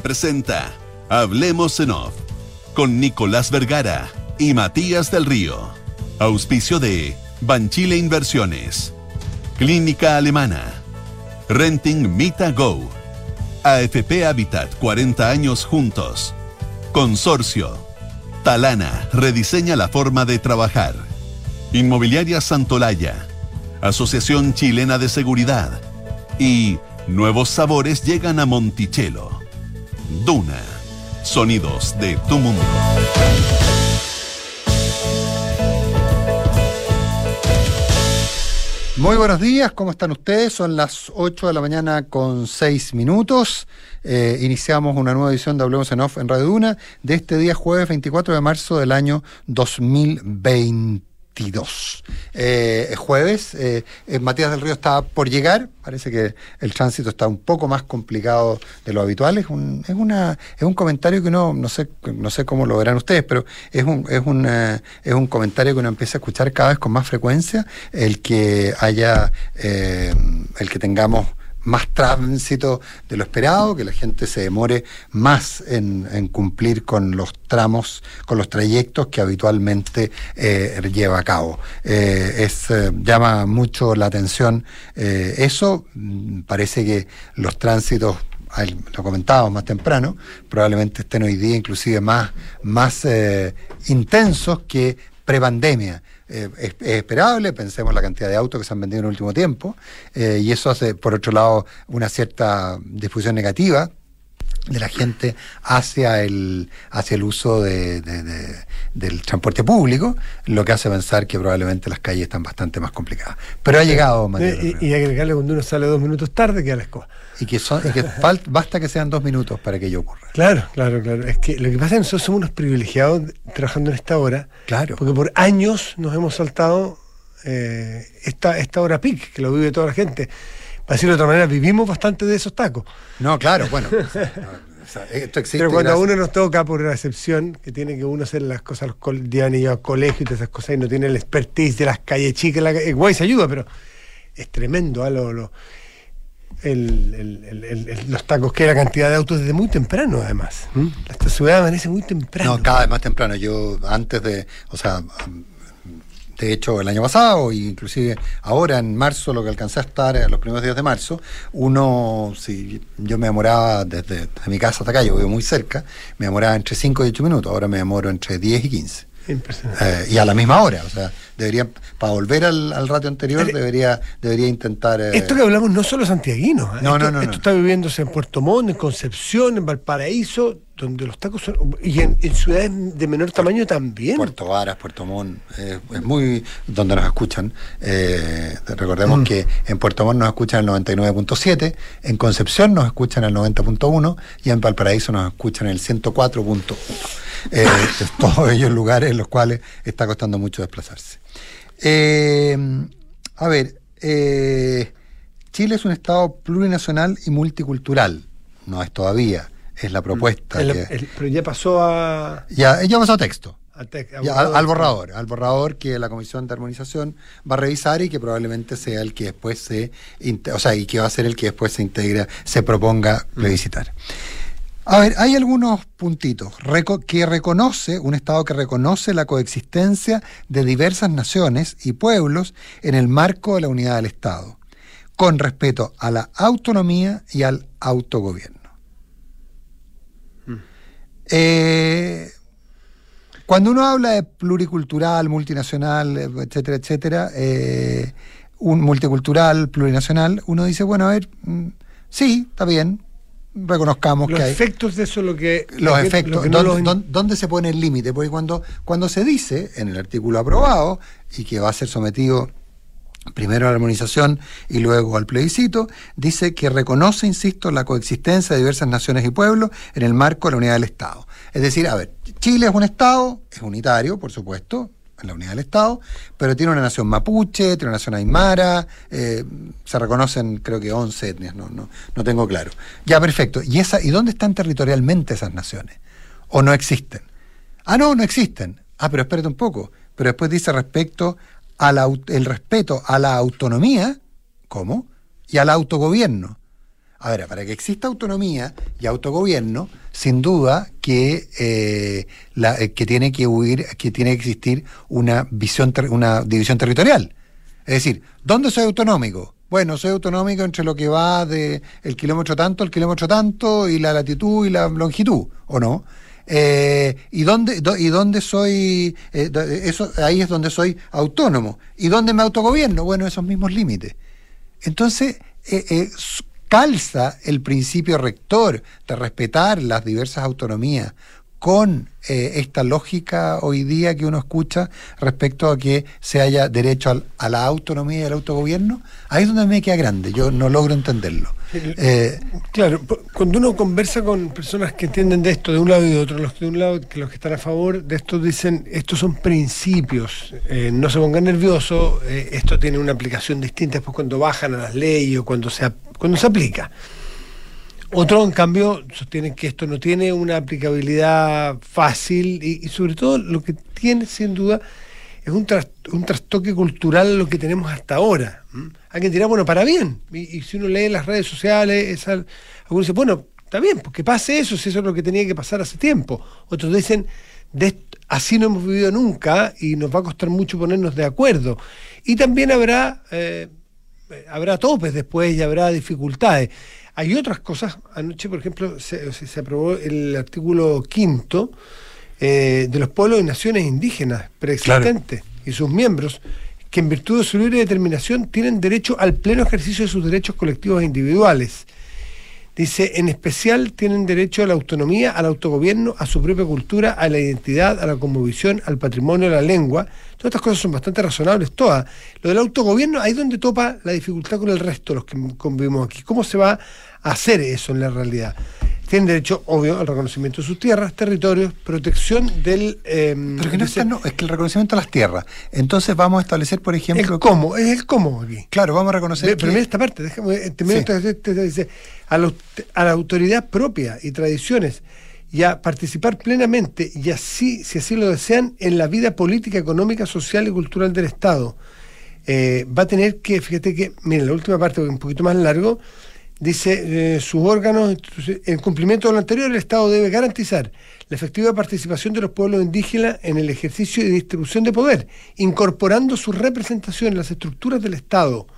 Presenta Hablemos en Off con Nicolás Vergara y Matías del Río. Auspicio de Banchile Inversiones, Clínica Alemana, Renting Mita Go, AFP Habitat 40 años juntos, Consorcio, Talana rediseña la forma de trabajar, Inmobiliaria Santolaya, Asociación Chilena de Seguridad y Nuevos sabores llegan a Monticello. Duna. Sonidos de tu mundo. Muy buenos días, ¿cómo están ustedes? Son las 8 de la mañana con 6 minutos. Eh, iniciamos una nueva edición de Hablemos en Off en Radio Duna de este día jueves 24 de marzo del año 2020. 22. Eh, es jueves, eh, eh, Matías del Río está por llegar, parece que el tránsito está un poco más complicado de lo habitual, es un, es una, es un comentario que uno, no sé, no sé cómo lo verán ustedes, pero es un, es un, es un comentario que uno empieza a escuchar cada vez con más frecuencia, el que haya, el que tengamos más tránsito de lo esperado, que la gente se demore más en, cumplir con los tramos, con los trayectos que habitualmente eh, lleva a cabo. Eh, eh, llama mucho la atención eso. Mm, parece que los tránsitos lo comentábamos más temprano, probablemente estén hoy día inclusive más, más intensos que prepandemia. Eh, es, esperable, pensemos la cantidad de autos que se han vendido en el último tiempo, eh, y eso hace, por otro lado, una cierta difusión negativa de la gente hacia el, hacia el uso de, del transporte público, lo que hace pensar que probablemente las calles están bastante más complicadas. Pero ha llegado Y, y, agregarle cuando uno sale dos minutos tarde, que a la escoba. Y que, son, que basta que sean dos minutos para que ello ocurra. Claro, claro, claro. Es que lo que pasa es que nosotros somos unos privilegiados trabajando en esta hora. Claro. Porque por años nos hemos saltado eh, esta, esta hora pic, que lo vive toda la gente. Para decirlo de otra manera, vivimos bastante de esos tacos. No, claro, bueno. esto existe Pero cuando a uno nos toca por la excepción, que tiene que uno hacer las cosas, los días y al colegio y todas esas cosas, y no tiene el expertise de las calles chicas, la, guay se ayuda, pero es tremendo, ¿eh? lo, lo el, los tacos, que la cantidad de autos desde muy temprano, además. ¿Mm? Esta ciudad amanece muy temprano. No, cada vez más temprano. Yo antes de, o sea, de hecho el año pasado, e inclusive ahora en marzo, lo que alcancé a estar en los primeros días de marzo, uno, si yo me demoraba desde, mi casa hasta acá, yo vivo muy cerca, me demoraba entre 5 y 8 minutos, ahora me demoro entre 10 y 15. Eh, y a la misma hora, o sea, debería, para volver al, al ratio anterior, debería, debería intentar. Eh, esto que hablamos no solo santiaguinos, ¿eh? no, no, no, esto está viviéndose en Puerto Montt, en Concepción, en Valparaíso, donde los tacos son. y en, ciudades de menor tamaño también. Puerto Varas, Puerto Montt, es muy. donde nos escuchan. recordemos mm. que en Puerto Montt nos escuchan el 99.7, en Concepción nos escuchan el 90.1 y en Valparaíso nos escuchan el 104.1 eh, todos ellos lugares en los cuales está costando mucho desplazarse. Eh, a ver, eh, Chile es un Estado plurinacional y multicultural. No es todavía, es la propuesta. pero ya pasó a... Ya, ya pasó a texto. al, borrador, al borrador que la Comisión de Armonización va a revisar y que probablemente sea el que después se, o sea, y que va a ser el que después se integra, se proponga plebiscitar. A ver, hay algunos puntitos que reconoce, un Estado que reconoce la coexistencia de diversas naciones y pueblos en el marco de la unidad del Estado, con respeto a la autonomía y al autogobierno. Mm. Eh, cuando uno habla de pluricultural, multinacional, etcétera, etcétera, eh, un multicultural, plurinacional, uno dice, bueno, a ver, mm, sí, está bien, reconozcamos que hay. Los efectos de eso lo que. Los efectos. ¿dónde, se pone el límite? Porque cuando, cuando se dice en el artículo aprobado y que va a ser sometido primero a la armonización y luego al plebiscito, dice que reconoce, insisto, la coexistencia de diversas naciones y pueblos en el marco de la unidad del Estado. Es decir, a ver, Chile es un Estado, es unitario, por supuesto, en la unidad del Estado, pero tiene una nación mapuche, tiene una nación aymara, eh, se reconocen creo que 11 etnias, no, no, no tengo claro. Ya, perfecto. ¿Y, esa, ¿Y dónde están territorialmente esas naciones? ¿O no existen? Ah, no, no existen. Ah, pero espérate un poco. Pero después dice respecto al respeto a la autonomía, ¿cómo? Y al autogobierno. Ahora, para que exista autonomía y autogobierno, sin duda que, eh, la, eh, que tiene que existir una visión, una división territorial. Es decir, ¿dónde soy autonómico? Bueno, soy autonómico entre lo que va de el kilómetro tanto, el kilómetro tanto, y la latitud y la longitud, ¿o no? Eh, ¿Y dónde, y dónde soy? Ahí es donde soy autónomo. ¿Y dónde me autogobierno? Bueno, esos mismos límites. Entonces, calza el principio rector de respetar las diversas autonomías con eh, esta lógica hoy día que uno escucha respecto a que se haya derecho a la autonomía y al autogobierno, ahí es donde me queda grande, yo no logro entenderlo. Eh, claro, cuando uno conversa con personas que entienden de esto de un lado y de otro, los de un lado, que los que están a favor de esto dicen, estos son principios, eh, no se pongan nerviosos, esto tiene una aplicación distinta después cuando bajan a las leyes o cuando se, cuando se aplica. Otros, en cambio, sostienen que esto no tiene una aplicabilidad fácil y, sobre todo lo que tiene, sin duda, es un, un trastoque cultural lo que tenemos hasta ahora. Alguien dirá, bueno, para bien. Y, si uno lee las redes sociales, algunos dicen, bueno, está bien, porque pase eso, si eso es lo que tenía que pasar hace tiempo. Otros dicen, así no hemos vivido nunca y nos va a costar mucho ponernos de acuerdo. Y también habrá, eh, habrá topes después y habrá dificultades. Hay otras cosas. Anoche, por ejemplo, se, aprobó el artículo quinto eh, de los pueblos y naciones indígenas preexistentes y sus miembros, que en virtud de su libre determinación tienen derecho al pleno ejercicio de sus derechos colectivos e individuales. Dice, en especial tienen derecho a la autonomía, al autogobierno, a su propia cultura, a la identidad, a la conmovisión, al patrimonio, a la lengua. Todas estas cosas son bastante razonables, todas. Lo del autogobierno, ahí es donde topa la dificultad con el resto, los que convivimos aquí. ¿Cómo se va hacer eso en la realidad? Tienen derecho, obvio, al reconocimiento de sus tierras, territorios, protección del... Em, Pero que no, está, no, es que el reconocimiento de las tierras. Entonces vamos a establecer, por ejemplo... El cómo, es el cómo aquí. Claro, vamos a reconocer... Pero mira esta parte, déjame... dice, a, a la autoridad propia y tradiciones y a participar plenamente y así, si así lo desean, en la vida política, económica, social y cultural del Estado. Eh, va a tener que, fíjate que, miren, la última parte, un poquito más largo, dice, eh, sus órganos, en cumplimiento de lo anterior, el Estado debe garantizar la efectiva participación de los pueblos indígenas en el ejercicio y distribución de poder, incorporando su representación en las estructuras del Estado,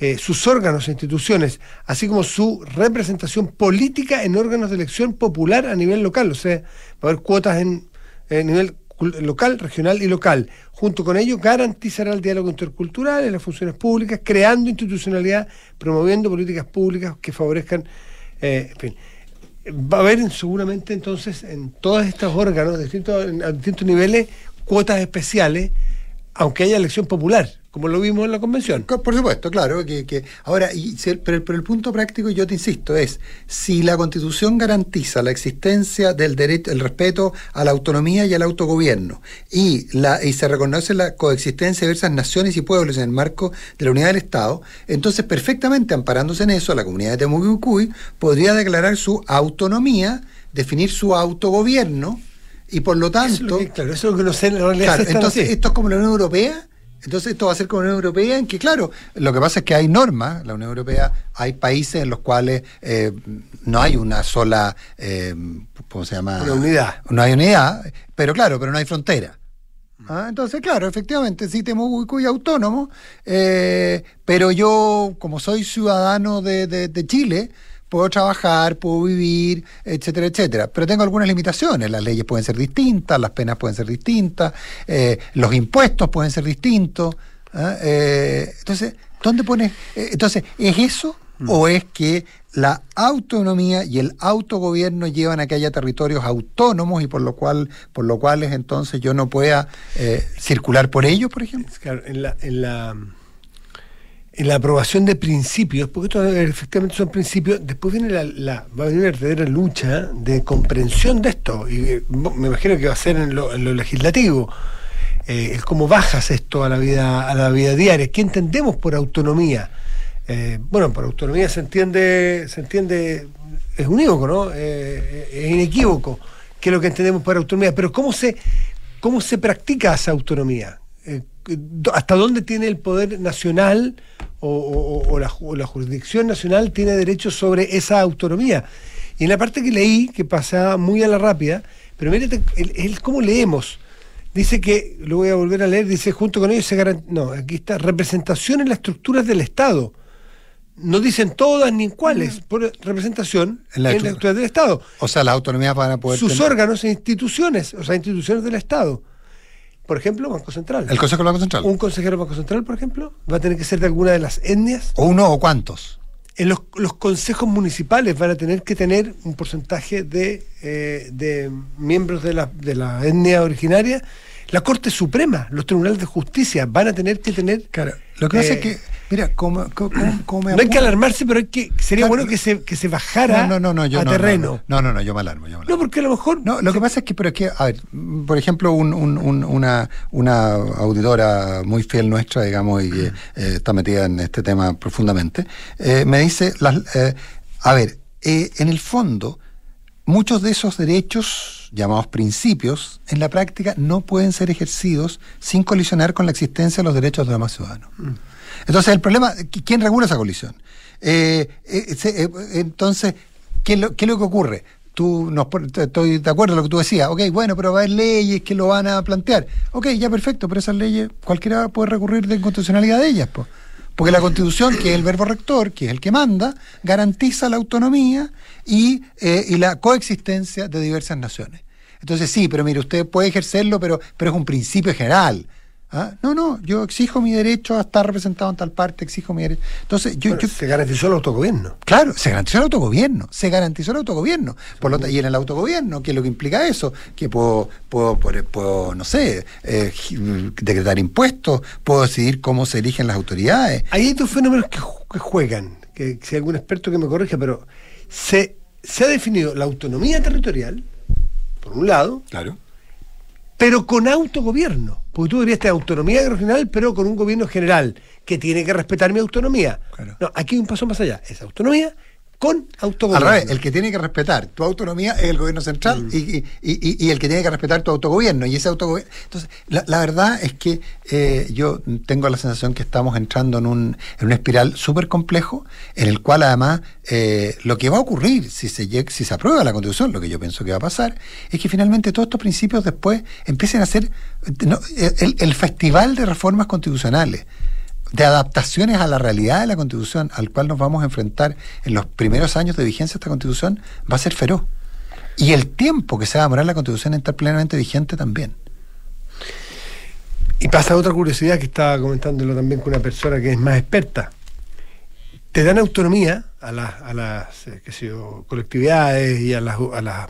eh, sus órganos e instituciones, así como su representación política en órganos de elección popular a nivel local. O sea, va a haber cuotas en, nivel local, regional y local. Junto con ello, garantizará el diálogo intercultural en las funciones públicas, creando institucionalidad, promoviendo políticas públicas que favorezcan, eh, en fin. Va a haber seguramente entonces en todos estos órganos, distintos, a distintos niveles, cuotas especiales, aunque haya elección popular como lo vimos en la convención. Por supuesto, claro. Que, ahora, y, pero, el punto práctico, yo te insisto, es si la Constitución garantiza la existencia del derecho, el respeto a la autonomía y al autogobierno, y, la, y se reconoce la coexistencia de diversas naciones y pueblos en el marco de la unidad del Estado, entonces perfectamente amparándose en eso, la comunidad de Temucuy podría declarar su autonomía, definir su autogobierno, y por lo tanto. claro, eso es lo que no sé. entonces, esto es como la Unión Europea entonces esto va a ser con la Unión Europea en que, claro, lo que pasa es que hay normas, la Unión Europea, hay países en los cuales eh, no hay una sola, eh, ¿cómo se llama? Una unidad. No hay unidad, pero claro, pero no hay frontera. ¿Ah? Entonces, claro, efectivamente, sí tenemos muy autónomo, eh, pero yo, como soy ciudadano de, de Chile, puedo trabajar, puedo vivir, etcétera, etcétera. Pero tengo algunas limitaciones. Las leyes pueden ser distintas, las penas pueden ser distintas, eh, los impuestos pueden ser distintos. ¿ah? Eh, entonces, ¿dónde pones? Eh, entonces, ¿es eso mm. o es que la autonomía y el autogobierno llevan a que haya territorios autónomos y por lo cual, por lo cual entonces yo no pueda circular por ellos, por ejemplo? Claro, en la, en la en la aprobación de principios, porque esto efectivamente son principios, después viene la, va a venir una verdadera lucha de comprensión de esto, y eh, me imagino que va a ser en lo, legislativo, eh, el cómo bajas esto a la vida, a la vida diaria, ¿qué entendemos por autonomía? Eh, bueno, por autonomía se entiende, se entiende, es unívoco, ¿no? es inequívoco, qué es lo que entendemos por autonomía, pero ¿cómo se, cómo se practica esa autonomía? ¿Hasta dónde tiene el poder nacional? o, la, jurisdicción nacional tiene derecho sobre esa autonomía. Y en la parte que leí, que pasaba muy a la rápida, pero mírate, es como leemos. Dice que, lo voy a volver a leer, dice, junto con ellos se garantiza, no, aquí está, representación en las estructuras del Estado. No dicen todas ni cuáles, por representación en, las estructuras del Estado. O sea, las autonomías van a poder... Sus órganos e instituciones, o sea, instituciones del Estado. Por ejemplo, Banco Central. El Consejo del Banco Central. Un consejero del Banco Central, por ejemplo, va a tener que ser de alguna de las etnias. ¿O uno o cuántos? En los, consejos municipales van a tener que tener un porcentaje de, eh, de miembros de la, de la etnia originaria. La Corte Suprema, los tribunales de justicia van a tener que tener. Claro, lo que pasa es eh, que Mira, como, No hay que alarmarse, pero hay que, sería bueno que se, que se bajara no, no, no, yo, a terreno. No, no, no, yo me alarmo, yo me No, porque a lo mejor. No, lo que pasa es que, pero es que, a ver, por ejemplo, un, un, una, una auditora muy fiel nuestra, digamos, y que eh, está metida en este tema profundamente, eh, me dice, las, eh, a ver, en el fondo, muchos de esos derechos, llamados principios, en la práctica no pueden ser ejercidos sin colisionar con la existencia de los derechos de los demás ciudadanos. Mm. Entonces, el problema, ¿quién regula esa colisión? Eh, eh, eh, entonces, ¿qué es, lo, que ocurre? Tú, no, estoy de acuerdo con lo que tú decías, ok, bueno, pero va a haber leyes que lo van a plantear. Ok, ya perfecto, pero esas leyes cualquiera puede recurrir de inconstitucionalidad de ellas, pues. Porque la Constitución, que es el verbo rector, que es el que manda, garantiza la autonomía y, y la coexistencia de diversas naciones. Entonces sí, pero mire, usted puede ejercerlo, pero, pero es un principio general. ¿Ah? No, no, yo exijo mi derecho a estar representado en tal parte, exijo mi derecho. Entonces, yo, se garantizó el autogobierno. Claro, se garantizó el autogobierno, se garantizó el autogobierno. Por lo, y en el autogobierno, ¿qué es lo que implica eso? Que puedo, puedo, puedo, no sé, eh, decretar impuestos, puedo decidir cómo se eligen las autoridades. Hay dos fenómenos que, juegan, que si hay algún experto que me corrija, pero se, se ha definido la autonomía territorial, por un lado, claro pero con autogobierno. Porque tú deberías tener autonomía regional, pero con un gobierno general que tiene que respetar mi autonomía. No, aquí hay un paso más allá. Es autonomía con autogobierno. Al revés, el que tiene que respetar tu autonomía es el gobierno central mm. y, el que tiene que respetar tu autogobierno. Y ese autogobierno. Entonces, la, verdad es que eh, yo tengo la sensación que estamos entrando en un, en una espiral súper complejo, en el cual además eh, lo que va a ocurrir si se, si se aprueba la constitución, lo que yo pienso que va a pasar, es que finalmente todos estos principios después empiecen a ser el festival de reformas constitucionales de adaptaciones a la realidad de la Constitución al cual nos vamos a enfrentar en los primeros años de vigencia de esta Constitución va a ser feroz. Y el tiempo que se va a demorar la Constitución en estar plenamente vigente también. Y pasa otra curiosidad que estaba comentándolo también con una persona que es más experta. Te dan autonomía a las, a las eh, colectividades y a las, a las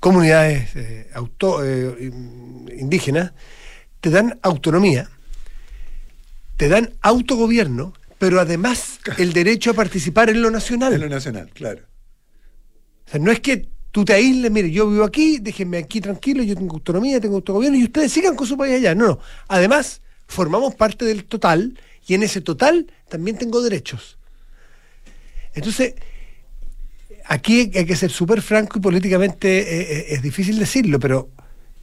comunidades eh, auto, eh, indígenas, te dan autonomía te dan autogobierno, pero además el derecho a participar en lo nacional. En lo nacional, claro. O sea, no es que tú te aísles, mire, yo vivo aquí, déjenme aquí tranquilo, yo tengo autonomía, tengo autogobierno, y ustedes sigan con su país allá. No, no. Además, formamos parte del total, y en ese total también tengo derechos. Entonces, aquí hay que ser súper franco y políticamente eh, eh, es difícil decirlo, pero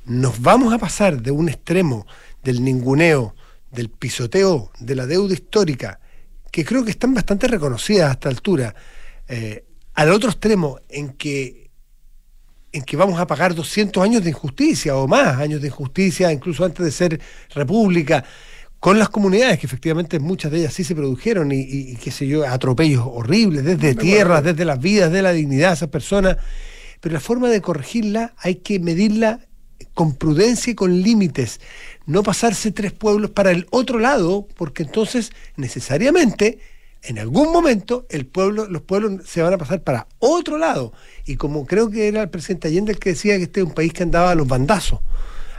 nos vamos a pasar de un extremo del ninguneo, del pisoteo de la deuda histórica, que creo que están bastante reconocidas a esta altura, eh, al otro extremo en que, en que vamos a pagar 200 años de injusticia o más años de injusticia, incluso antes de ser república, con las comunidades, que efectivamente muchas de ellas sí se produjeron y, y, qué sé yo, atropellos horribles, desde tierras, desde las vidas, de la dignidad de esas personas. Pero la forma de corregirla hay que medirla con prudencia y con límites no pasarse tres pueblos para el otro lado, porque entonces necesariamente en algún momento el pueblo, los pueblos se van a pasar para otro lado. Y como creo que era el presidente Allende el que decía que este es un país que andaba a los bandazos,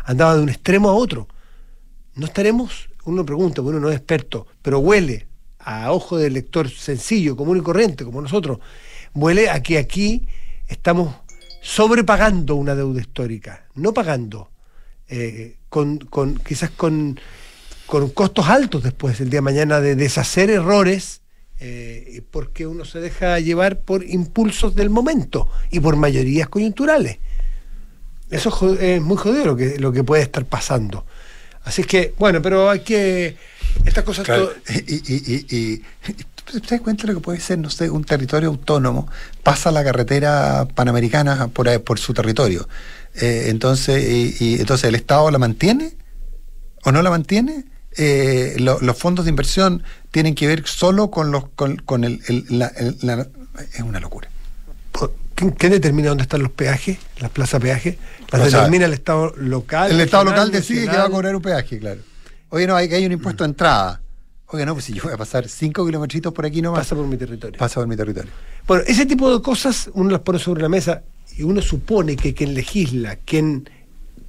andaba de un extremo a otro. No estaremos, uno pregunta, uno no es experto, pero huele a ojo del lector sencillo, común y corriente, como nosotros, huele a que aquí estamos sobrepagando una deuda histórica, no pagando, eh, con, quizás con, con, costos altos después, el día de mañana, de deshacer errores, eh, porque uno se deja llevar por impulsos del momento y por mayorías coyunturales. Eso es muy jodido lo que, lo que puede estar pasando. Así es que, bueno, pero hay que. Estas cosas. Y, y, y, ¿Te das cuenta de lo que puede ser, no sé, un territorio autónomo? Pasa la carretera panamericana por, por su territorio. Eh, entonces, y, entonces, ¿el Estado la mantiene o no la mantiene? Eh, los fondos de inversión tienen que ver solo con los con, el, la, es una locura. ¿Qué determina dónde están los peajes, las plazas peajes? Las determina el Estado local. El Estado local decide que va a cobrar un peaje, claro. Oye, no, hay, hay un impuesto de entrada. Oye, no, pues si yo voy a pasar cinco kilómetros por aquí nomás. Pasa por mi territorio. Pasa por mi territorio. Bueno, ese tipo de cosas uno las pone sobre la mesa y uno supone que quien legisla, quien,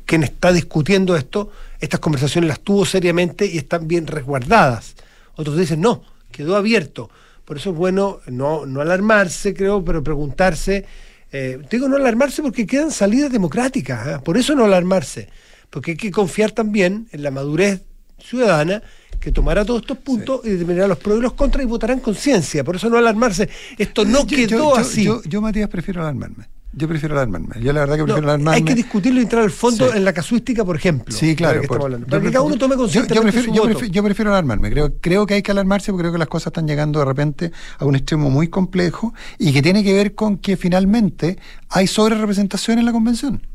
quien está discutiendo esto, estas conversaciones las tuvo seriamente y están bien resguardadas. Otros dicen, no, quedó abierto. Por eso es bueno no, no alarmarse, creo, pero preguntarse. Eh, digo no alarmarse porque quedan salidas democráticas, ¿eh? por eso no alarmarse, porque hay que confiar también en la madurez ciudadana que tomará todos estos puntos y determinará los pros y los contras y votará en conciencia. Por eso no alarmarse. Esto no quedó así. Yo, Matías, prefiero alarmarme. Yo prefiero alarmarme. Yo la verdad que prefiero alarmarme. Hay que discutirlo y entrar al fondo en la casuística, por ejemplo. Sí, claro. Para que cada uno tome conciencia. Yo, prefiero, yo, prefiero, alarmarme. Creo, creo que hay que alarmarse porque creo que las cosas están llegando de repente a un extremo muy complejo y que tiene que ver con que finalmente hay sobre representación en la convención.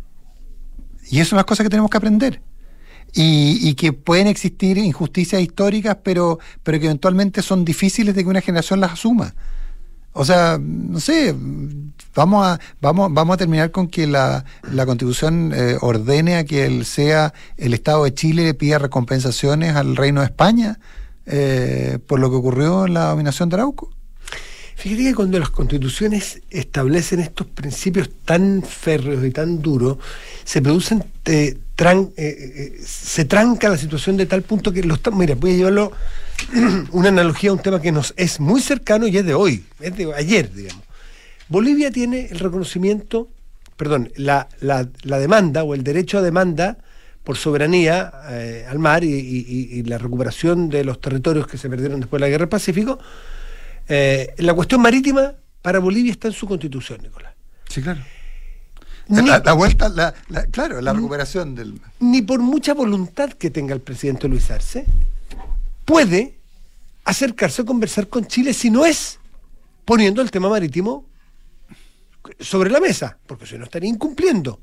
Y eso son las cosas que tenemos que aprender. Y, y, que pueden existir injusticias históricas, pero, pero que eventualmente son difíciles de que una generación las asuma. O sea, no sé, vamos a, vamos, vamos a terminar con que la, la Constitución eh, ordene a que el, sea el Estado de Chile le pida recompensaciones al Reino de España eh, por lo que ocurrió en la dominación de Arauco. Fíjate que cuando las constituciones establecen estos principios tan férreos y tan duros, se producen, eh, se tranca la situación de tal punto que los... Mira, voy a llevarlo una analogía a un tema que nos es muy cercano y es de hoy, es de ayer, digamos. Bolivia tiene el reconocimiento, perdón, la, demanda o el derecho a demanda por soberanía eh, al mar y, la recuperación de los territorios que se perdieron después de la Guerra del Pacífico. Eh, la cuestión marítima para Bolivia está en su constitución, Nicolás. Sí, claro. La, vuelta, la, claro, la recuperación del... Ni por mucha voluntad que tenga el presidente Luis Arce, puede acercarse a conversar con Chile si no es poniendo el tema marítimo sobre la mesa, porque si no estaría incumpliendo.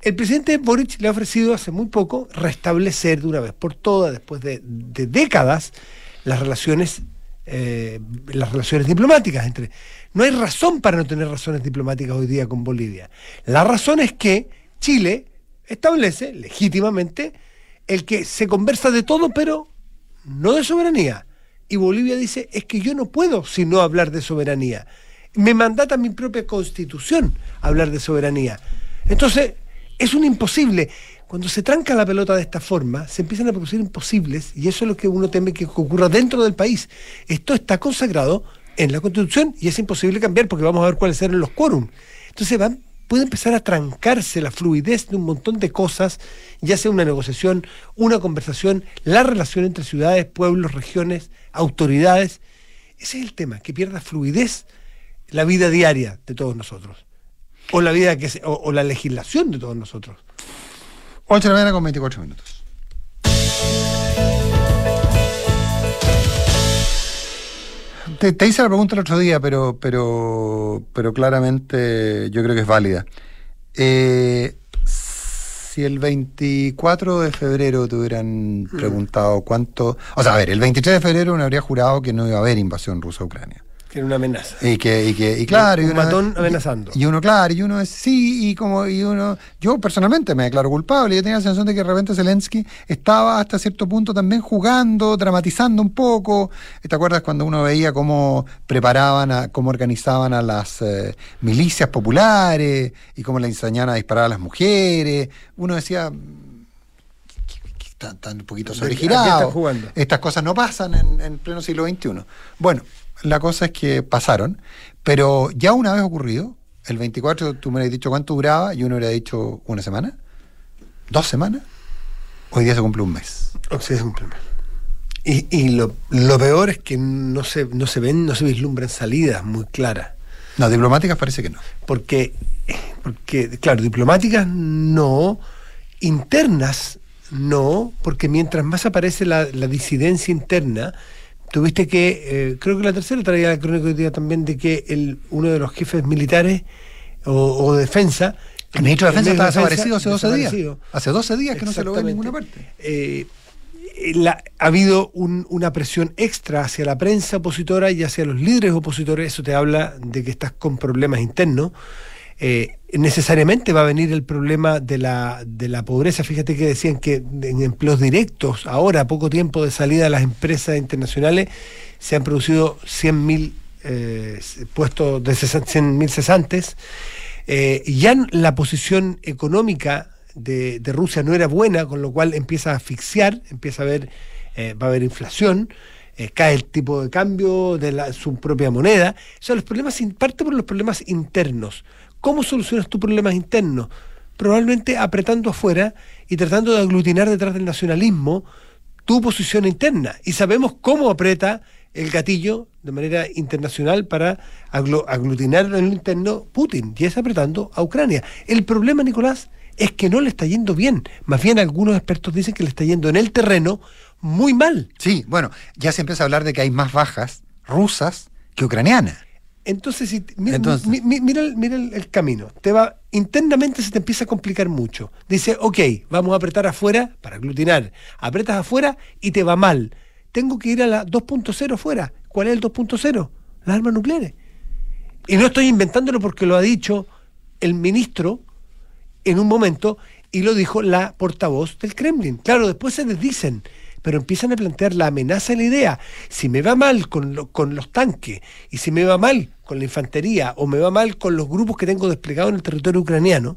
El presidente Boric le ha ofrecido hace muy poco restablecer de una vez por todas, después de, décadas, las relaciones, eh, las relaciones diplomáticas entre. No hay razón para no tener razones diplomáticas hoy día con Bolivia. La razón es que Chile establece legítimamente el que se conversa de todo, pero no de soberanía. Y Bolivia dice, es que yo no puedo sino hablar de soberanía. Me mandata mi propia constitución hablar de soberanía. Entonces, es un imposible. Cuando se tranca la pelota de esta forma, se empiezan a producir imposibles y eso es lo que uno teme que ocurra dentro del país. Esto está consagrado en la Constitución y es imposible cambiar porque vamos a ver cuáles serán los quórum. Entonces puede empezar a trancarse la fluidez de un montón de cosas, ya sea una negociación, una conversación, la relación entre ciudades, pueblos, regiones, autoridades. Ese es el tema, que pierda fluidez la vida diaria de todos nosotros, o la vida que o, la legislación de todos nosotros. 8 de la mañana con 24 minutos. Te, hice la pregunta el otro día, pero, pero, pero claramente yo creo que es válida. Eh, si el 24 de febrero te hubieran mm. preguntado cuánto... O sea, a ver, el 23 de febrero uno habría jurado que no iba a haber invasión rusa a Ucrania. Que era una amenaza. Y que, y que, y claro. Un, y matón amenazando. Y, uno, claro, y uno es sí, y como, y uno. Yo personalmente me declaro culpable. Yo tenía la sensación de que de repente Zelensky estaba hasta cierto punto también jugando, dramatizando un poco. ¿Te acuerdas cuando uno veía cómo preparaban, a, cómo organizaban a las eh, milicias populares y cómo le enseñaban a disparar a las mujeres? Uno decía. Están, un poquito sobregirados. Estas cosas no pasan en, en pleno siglo XXI. Bueno, la cosa es que pasaron, pero ya una vez ocurrido, el 24 tú me habías dicho cuánto duraba y uno hubiera dicho una semana, dos semanas, hoy día se cumple un mes. Hoy se cumple un mes. Y, lo, peor es que no se, no se ven, no se vislumbran salidas muy claras. No, diplomáticas parece que no. Porque, porque, claro, diplomáticas no, internas No, porque mientras más aparece la, disidencia interna, tuviste que, eh, creo que la tercera traía la crónica hoy día también de que el, uno de los jefes militares o, de defensa. El ministro de Defensa está desaparecido hace 12 días. Hace 12 días que no se lo ve en ninguna parte. Eh, ha habido una presión extra hacia la prensa opositora y hacia los líderes opositores. Eso te habla de que estás con problemas internos. Eh, necesariamente va a venir el problema de la, de la pobreza. Fíjate que decían que en empleos directos, ahora, a poco tiempo de salida de las empresas internacionales, se han producido 100.000 eh, puestos de 100.000 cesantes. Eh, ya la posición económica de, Rusia no era buena, con lo cual empieza a asfixiar, empieza a haber, eh, va a haber inflación, eh, cae el tipo de cambio de su propia moneda. O sea, los problemas, parte por los problemas internos. ¿Cómo solucionas tus problemas internos? Probablemente apretando afuera y tratando de aglutinar detrás del nacionalismo tu posición interna. Y sabemos cómo aprieta el gatillo de manera internacional para aglutinar en lo interno Putin, y es apretando a Ucrania. El problema, Nicolás, es que no le está yendo bien. Más bien algunos expertos dicen que le está yendo en el terreno muy mal. Sí, bueno, ya se empieza a hablar de que hay más bajas rusas que ucranianas. Entonces, si, mira, mira, el, camino. Te va, internamente se te empieza a complicar mucho. Dice, ok, vamos a apretar afuera para aglutinar. Apretas afuera y te va mal. Tengo que ir a la 2.0 afuera. ¿Cuál es el 2.0? Las armas nucleares. Y no estoy inventándolo porque lo ha dicho el ministro en un momento y lo dijo la portavoz del Kremlin. Claro, después se les dicen, pero empiezan a plantear la amenaza y la idea. Si me va mal con, con los tanques y si me va mal con la infantería o me va mal con los grupos que tengo desplegados en el territorio ucraniano,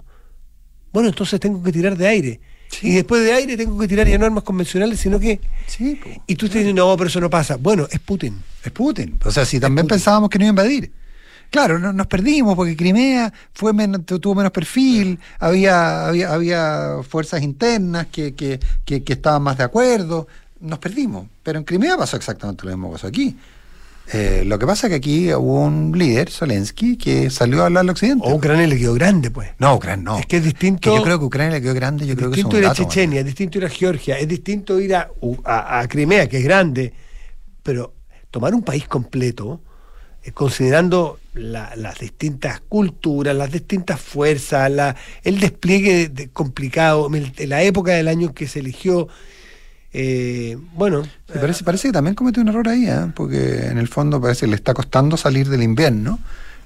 bueno, entonces tengo que tirar de aire. Y después de aire tengo que tirar ya no armas convencionales, sino que... Sí, y tú estás diciendo, no, pero eso no pasa. Bueno, es Putin. Es Putin. O sea, si también pensábamos que no iba a invadir. Claro, no, nos perdimos porque Crimea fue tuvo menos perfil, había, había, había fuerzas internas que, que, que, estaban más de acuerdo, nos perdimos. Pero en Crimea pasó exactamente lo mismo que pasó aquí. Eh, lo que pasa es que aquí hubo un líder, Zelensky, que salió a hablar al occidente. O Ucrania le quedó grande, pues. No, Ucrania no. Es que es distinto. yo creo que Ucrania le quedó grande, yo creo que es distinto ir a Chechenia, es distinto ir a Georgia, es distinto ir a, a Crimea, que es grande. Pero tomar un país completo eh, considerando las distintas culturas, las distintas fuerzas, la, el despliegue de, complicado, la época del año que se eligió. Eh, bueno. parece, parece que también cometió un error ahí, ¿eh? porque en el fondo parece que le está costando salir del invierno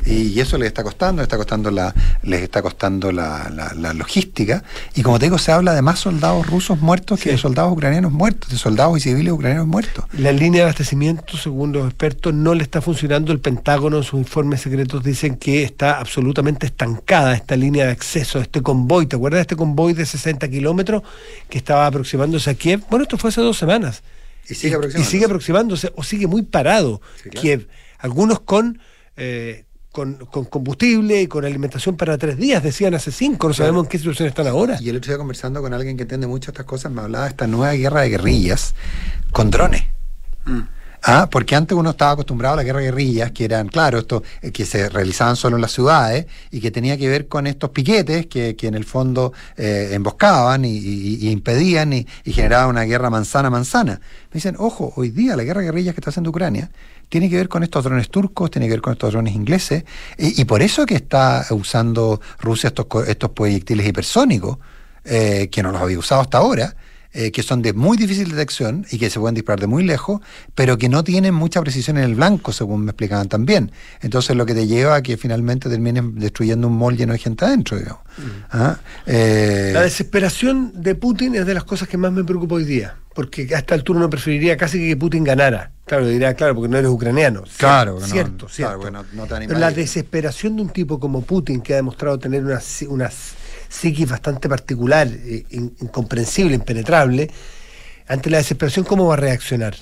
y eso les está costando, les está costando la, les está costando la, la, logística. Y como te digo, se habla de más soldados rusos muertos que de soldados ucranianos muertos, de soldados y civiles ucranianos muertos. La línea de abastecimiento, según los expertos, no le está funcionando. El Pentágono en sus informes secretos dicen que está absolutamente estancada esta línea de acceso, este convoy. ¿Te acuerdas de este convoy de 60 kilómetros que estaba aproximándose a Kiev? Bueno, esto fue hace dos semanas. Y sigue aproximándose. Y, sigue aproximándose o sigue muy parado Kiev. Algunos con... Eh, con, combustible y con alimentación para tres días, decían hace cinco, no sabemos en qué situación están ahora. Y el otro día conversando con alguien que entiende mucho estas cosas, me hablaba de esta nueva guerra de guerrillas con drones. Mm. Ah, porque antes uno estaba acostumbrado a la guerra de guerrillas, que eran, claro, esto, eh, que se realizaban solo en las ciudades y que tenía que ver con estos piquetes que, que en el fondo eh, emboscaban y, impedían y, y, generaban una guerra manzana a manzana. Me dicen, ojo, hoy día la guerra de guerrillas que está haciendo Ucrania tiene que ver con estos drones turcos, tiene que ver con estos drones ingleses, y, por eso que está usando Rusia estos, estos proyectiles hipersónicos, eh, que no los había usado hasta ahora, eh, que son de muy difícil detección y que se pueden disparar de muy lejos, pero que no tienen mucha precisión en el blanco, según me explicaban también. Entonces lo que te lleva a que finalmente termines destruyendo un mall lleno de gente adentro, digamos. Mm. ¿Ah? Eh, La desesperación de Putin es de las cosas que más me preocupa hoy día, porque a esta altura uno preferiría casi que Putin ganara. Claro, dirá, claro, porque no eres ucraniano. Claro, cierto, cierto. Pero la desesperación de un tipo como Putin, que ha demostrado tener unas, unas psiquis bastante particular, eh, incomprensible, impenetrable, ante la desesperación, ¿cómo va a reaccionar?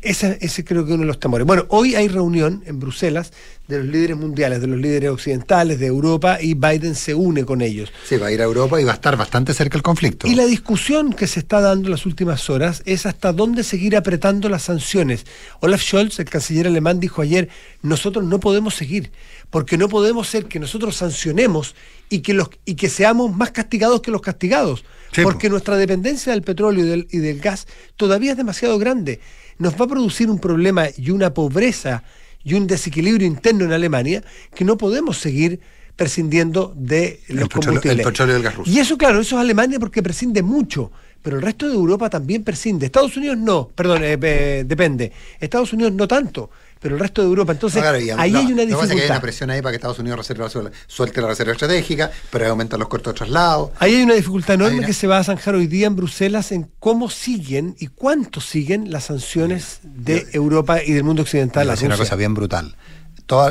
Ese, ese creo que es uno de los temores. Bueno, hoy hay reunión en Bruselas de los líderes mundiales, de los líderes occidentales de Europa y Biden se une con ellos. Sí, va a ir a Europa y va a estar bastante cerca el conflicto. Y la discusión que se está dando en las últimas horas es hasta dónde seguir apretando las sanciones. Olaf Scholz, el canciller alemán, dijo ayer, nosotros no podemos seguir, porque no podemos ser que nosotros sancionemos y que, los, y que seamos más castigados que los castigados, porque nuestra dependencia del petróleo y del, y del gas todavía es demasiado grande. Nos va a producir un problema y una pobreza y un desequilibrio interno en Alemania que no podemos seguir prescindiendo de los combustibles. El petróleo del gas ruso. Y eso, claro, eso es Alemania porque prescinde mucho, pero el resto de Europa también prescinde. Estados Unidos no, perdón, eh, eh, depende. Estados Unidos no tanto pero el resto de Europa. Entonces, ahí hay una dificultad. hay una presión ahí para que Estados Unidos reserva, suelte la reserva estratégica, pero aumentan los cortos de traslado. Ahí hay una dificultad enorme que se va a zanjar hoy día en Bruselas en cómo siguen y cuánto siguen las sanciones de Europa y del mundo occidental. Es una cosa bien brutal.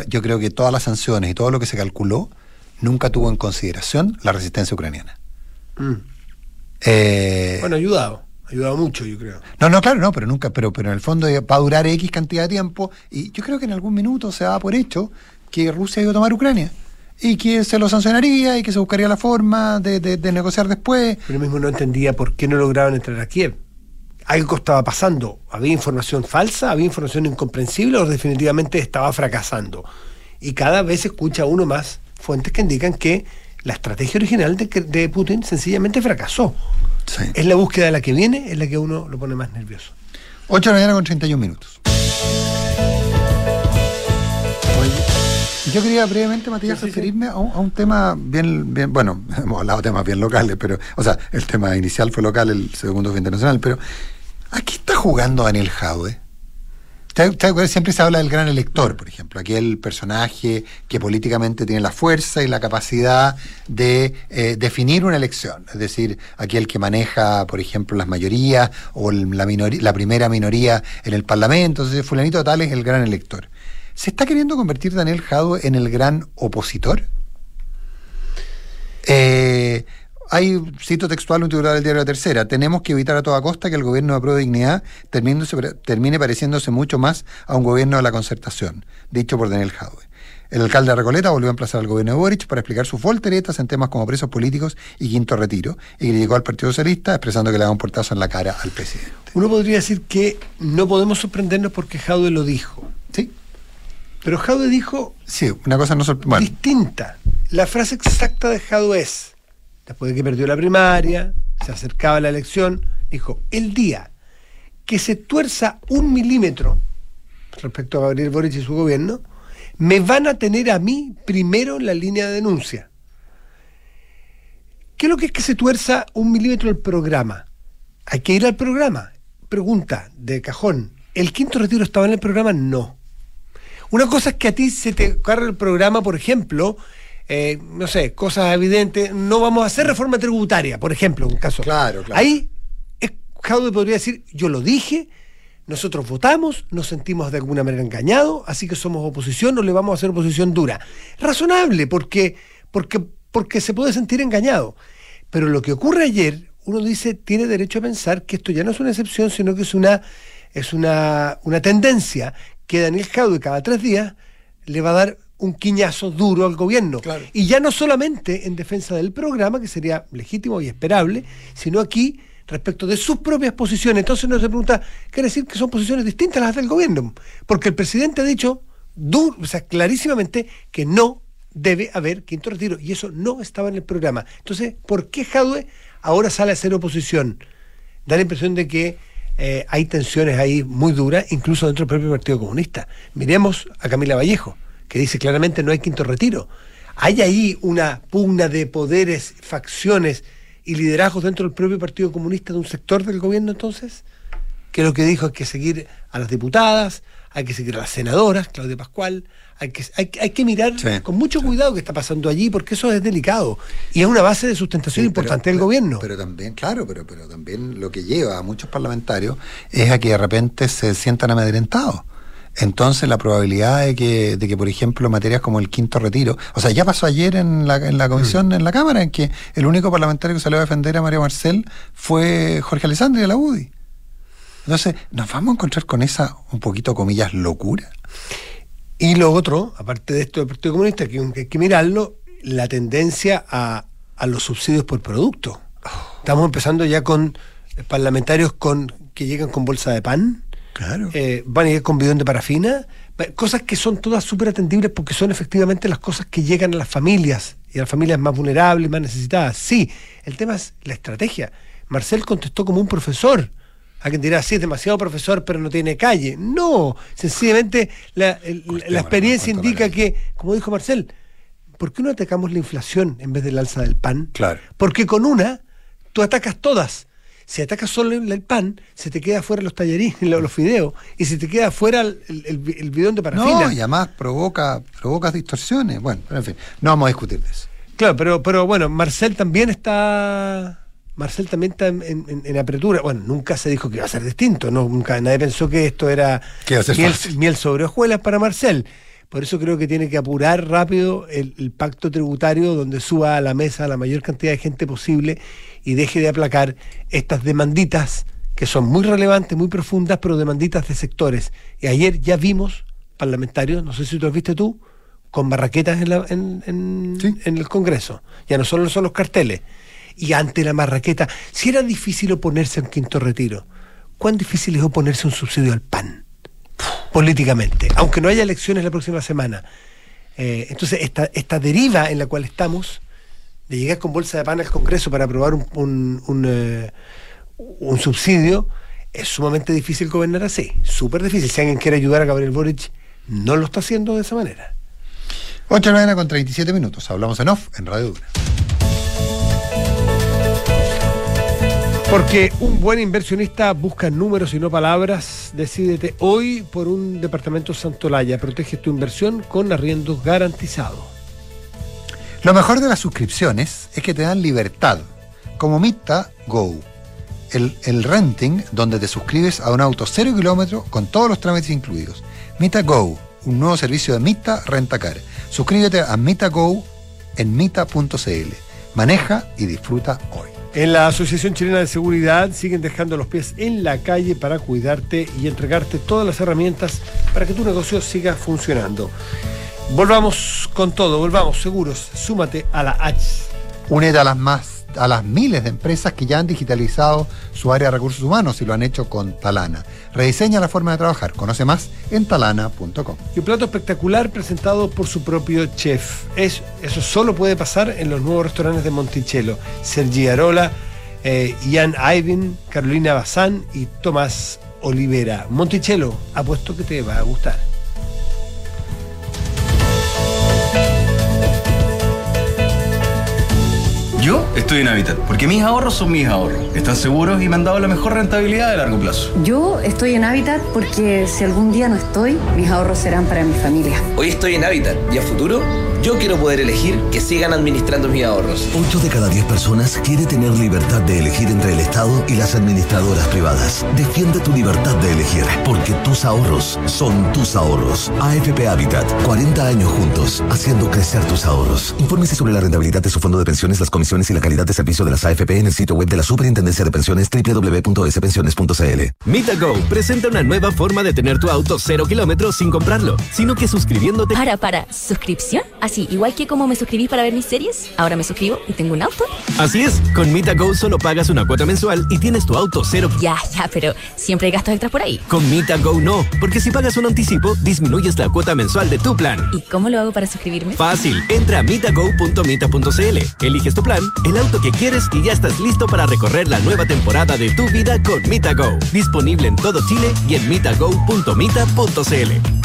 yo creo que todas las sanciones y todo lo que se calculó nunca tuvo en consideración la resistencia ucraniana. Mm. Eh, bueno, ayudado ayudado mucho, yo creo. No, no, claro, no, pero nunca, pero, pero en el fondo va a durar X cantidad de tiempo y yo creo que en algún minuto se va por hecho que Rusia iba a tomar Ucrania y que se lo sancionaría y que se buscaría la forma de, de, negociar después. Pero mismo no entendía por qué no lograban entrar a Kiev. Algo estaba pasando. ¿Había información falsa? ¿Había información incomprensible? ¿O definitivamente estaba fracasando? Y cada vez escucha uno más fuentes que indican que la estrategia original de, de Putin sencillamente fracasó. Es la búsqueda de la que viene, es la que uno lo pone más nervioso. 8 de la mañana con 31 minutos. Yo quería brevemente, Matías, referirme A, un, tema bien, bien, bueno, hemos hablado de temas bien locales, pero, o sea, el tema inicial fue local, el segundo fue internacional, pero aquí está jugando Daniel Jaude siempre se habla del gran elector, por ejemplo, aquel personaje que políticamente tiene la fuerza y la capacidad de eh, definir una elección, es decir, aquel que maneja, por ejemplo, las mayorías o la, la primera minoría en el Parlamento, entonces fulanito tal es el gran elector. ¿Se está queriendo convertir Daniel Jado en el gran opositor? Eh, hay, cito textual, un titular del diario La Tercera, tenemos que evitar a toda costa que el gobierno de prueba de dignidad termine, pareciéndose mucho más a un gobierno de la concertación, dicho por Daniel Jadwe. El alcalde de Recoleta volvió a emplazar al gobierno de Boric para explicar sus volteretas en temas como presos políticos y quinto retiro, y criticó al Partido Socialista expresando que le da un portazo en la cara al presidente. Uno podría decir que no podemos sorprendernos porque Jadwe lo dijo. Sí. Pero Jadwe dijo... Sí, una cosa no Distinta. La frase exacta de Jadwe es después de que perdió la primaria, se acercaba la elección, dijo, el día que se tuerza un milímetro respecto a Gabriel Boric y su gobierno, me van a tener a mí primero en la línea de denuncia. ¿Qué es lo que es que se tuerza un milímetro el programa? Hay que ir al programa. Pregunta de cajón. ¿El quinto retiro estaba en el programa? No. Una cosa es que a ti se te carga el programa, por ejemplo, eh, no sé, cosas evidentes, no vamos a hacer reforma tributaria, por ejemplo, un caso. Claro, claro. Ahí Jaude podría decir, yo lo dije, nosotros votamos, nos sentimos de alguna manera engañados, así que somos oposición, no le vamos a hacer oposición dura. Razonable, porque, porque, porque se puede sentir engañado. Pero lo que ocurre ayer, uno dice, tiene derecho a pensar que esto ya no es una excepción, sino que es una, es una, una tendencia que Daniel Jaude cada tres días le va a dar un quiñazo duro al gobierno. Y ya no solamente en defensa del programa, que sería legítimo y esperable, sino aquí respecto de sus propias posiciones. Entonces uno se pregunta, ¿quiere decir que son posiciones distintas a las del gobierno? Porque el presidente ha dicho duro, o sea, clarísimamente que no debe haber quinto retiro, y eso no estaba en el programa. Entonces, ¿por qué Jadwe ahora sale a hacer oposición? Da la impresión de que eh, hay tensiones ahí muy duras, incluso dentro del propio Partido Comunista. Miremos a Camila Vallejo que dice claramente no hay quinto retiro. ¿Hay ahí una pugna de poderes, facciones y liderazgos dentro del propio Partido Comunista de un sector del gobierno entonces? Que lo que dijo hay que seguir a las diputadas, hay que seguir a las senadoras, Claudia Pascual, hay que, hay, que mirar con mucho cuidado qué está pasando allí, porque eso es delicado. Y es una base de sustentación importante del gobierno. Pero también, claro, pero, pero también lo que lleva a muchos parlamentarios es a que de repente se sientan amedrentados entonces la probabilidad de que, de que, por ejemplo, materias como el quinto retiro, o sea, ya pasó ayer en la, en la comisión, mm. en la Cámara, en que el único parlamentario que salió a defender a María Marcel fue Jorge Alessandri de la UDI. Entonces, ¿nos vamos a encontrar con esa, un poquito, comillas, locura? Y lo otro, aparte de esto del Partido Comunista, que hay que mirarlo, la tendencia a, a los subsidios por producto. Estamos empezando ya con parlamentarios con que llegan con bolsa de pan. Claro. Eh, van a ir con bidón de parafina. Cosas que son todas súper atendibles porque son efectivamente las cosas que llegan a las familias y a las familias más vulnerables, más necesitadas. Sí, el tema es la estrategia. Marcel contestó como un profesor. Alguien dirá, sí, es demasiado profesor, pero no tiene calle. No, sencillamente la, la experiencia indica que, como dijo Marcel, ¿por qué no atacamos la inflación en vez del alza del pan? Claro. Porque con una, tú atacas todas. Si atacas solo el pan, se te queda fuera los tallarines, los, fideos, y se te queda fuera el, el, bidón de parafina. No, y además provoca, provoca distorsiones. Bueno, pero en fin, no vamos a discutir de eso. Claro, pero, pero bueno, Marcel también está. Marcel también está en, apertura. Bueno, nunca se dijo que iba a ser distinto, no, nunca nadie pensó que esto era miel, miel, sobre hojuelas para Marcel. Por eso creo que tiene que apurar rápido el, pacto tributario donde suba a la mesa la mayor cantidad de gente posible y deje de aplacar estas demanditas que son muy relevantes, muy profundas, pero demanditas de sectores. Y ayer ya vimos parlamentarios, no sé si tú lo viste tú, con barraquetas en, en, el Congreso. Ya no solo son los carteles. Y ante la marraqueta, si era difícil oponerse a un quinto retiro, ¿cuán difícil es oponerse a un subsidio al PAN? Políticamente, aunque no haya elecciones la próxima semana. Eh, entonces, esta, esta deriva en la cual estamos, de llegar con bolsa de pan al Congreso para aprobar un, un, eh, subsidio, es sumamente difícil gobernar así, súper difícil. Si alguien quiere ayudar a Gabriel Boric, no lo está haciendo de esa manera. 8 de la mañana con 37 minutos. Hablamos en off en Radio Dura. Porque un buen inversionista busca números y no palabras. Decídete hoy por un departamento Santolaya. Protege tu inversión con arriendos garantizados. Lo mejor de las suscripciones es que te dan libertad, como Mita Go. El, el, renting donde te suscribes a un auto cero kilómetro con todos los trámites incluidos. Mita Go, un nuevo servicio de Mita Rentacar. Suscríbete a Mita Go en mita.cl. Maneja y disfruta hoy. En la Asociación Chilena de Seguridad siguen dejando los pies en la calle para cuidarte y entregarte todas las herramientas para que tu negocio siga funcionando. Volvamos con todo, volvamos seguros. Súmate a la H. Únete a las más a las miles de empresas que ya han digitalizado su área de recursos humanos y lo han hecho con Talana. Rediseña la forma de trabajar. Conoce más en talana.com. Y un plato espectacular presentado por su propio chef. Es, eso solo puede pasar en los nuevos restaurantes de Monticello. Sergi Arola, eh, Ian Ivan, Carolina Bazán y Tomás Olivera. Monticello, apuesto que te va a gustar. Yo estoy en Habitat, porque mis ahorros son mis ahorros. Están seguros y me han dado la mejor rentabilidad a largo plazo. Yo estoy en Habitat porque si algún día no estoy, mis ahorros serán para mi familia. Hoy estoy en Habitat y a futuro yo quiero poder elegir que sigan administrando mis ahorros. 8 de cada 10 personas quiere tener libertad de elegir entre el Estado y las administradoras privadas. Defiende tu libertad de elegir, porque tus ahorros son tus ahorros. AFP Habitat, 40 años juntos, haciendo crecer tus ahorros. Infórmese sobre la rentabilidad de su fondo de pensiones, las comisiones y la calidad de servicio de las AFP en el sitio web de la Superintendencia de Pensiones www.spensiones.cl. MitaGo presenta una nueva forma de tener tu auto cero kilómetros sin comprarlo, sino que suscribiéndote. Para, para, ¿suscripción? Sí, igual que como me suscribí para ver mis series, ahora me suscribo y tengo un auto. Así es, con MitaGo solo pagas una cuota mensual y tienes tu auto cero. Ya, ya, pero siempre hay gastos extras por ahí. Con MitaGo no, porque si pagas un anticipo, disminuyes la cuota mensual de tu plan. ¿Y cómo lo hago para suscribirme? Fácil, entra a mitago.mita.cl, eliges tu plan, el auto que quieres y ya estás listo para recorrer la nueva temporada de tu vida con MitaGo. Disponible en todo Chile y en mitago.mita.cl.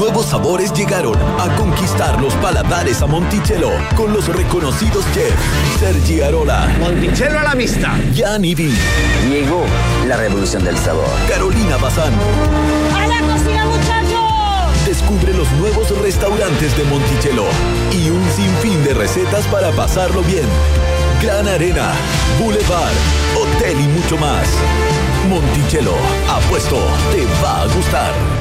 nuevos sabores llegaron a conquistar los paladares a Monticello con los reconocidos chefs Sergi Arola, Monticello a la vista, Gianni V. Llegó la revolución del sabor. Carolina Bazán. ¡A la cocina, muchachos! Descubre los nuevos restaurantes de Monticello y un sinfín de recetas para pasarlo bien. Gran Arena, Boulevard, Hotel y mucho más. Monticello, apuesto, te va a gustar.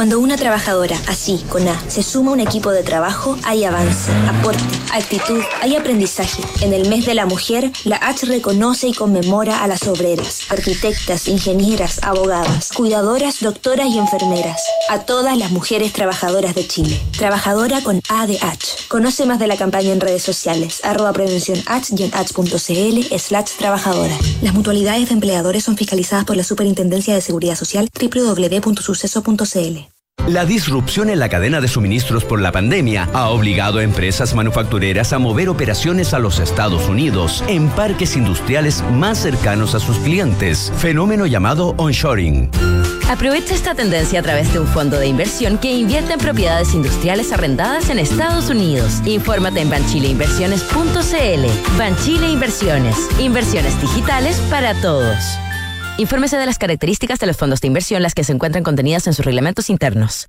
Cuando una trabajadora, así, con A, se suma a un equipo de trabajo, hay avance, aporte, actitud, hay aprendizaje. En el mes de la mujer, la H reconoce y conmemora a las obreras, arquitectas, ingenieras, abogadas, cuidadoras, doctoras y enfermeras. A todas las mujeres trabajadoras de Chile. Trabajadora con A de H. Conoce más de la campaña en redes sociales, arroba prevención H y en h.cl slash trabajadora. Las mutualidades de empleadores son fiscalizadas por la Superintendencia de Seguridad Social www.suceso.cl. La disrupción en la cadena de suministros por la pandemia ha obligado a empresas manufactureras a mover operaciones a los Estados Unidos en parques industriales más cercanos a sus clientes, fenómeno llamado onshoring. Aprovecha esta tendencia a través de un fondo de inversión que invierte en propiedades industriales arrendadas en Estados Unidos. Infórmate en banchileinversiones.cl. Banchile Inversiones. Inversiones digitales para todos. Infórmese de las características de los fondos de inversión, las que se encuentran contenidas en sus reglamentos internos.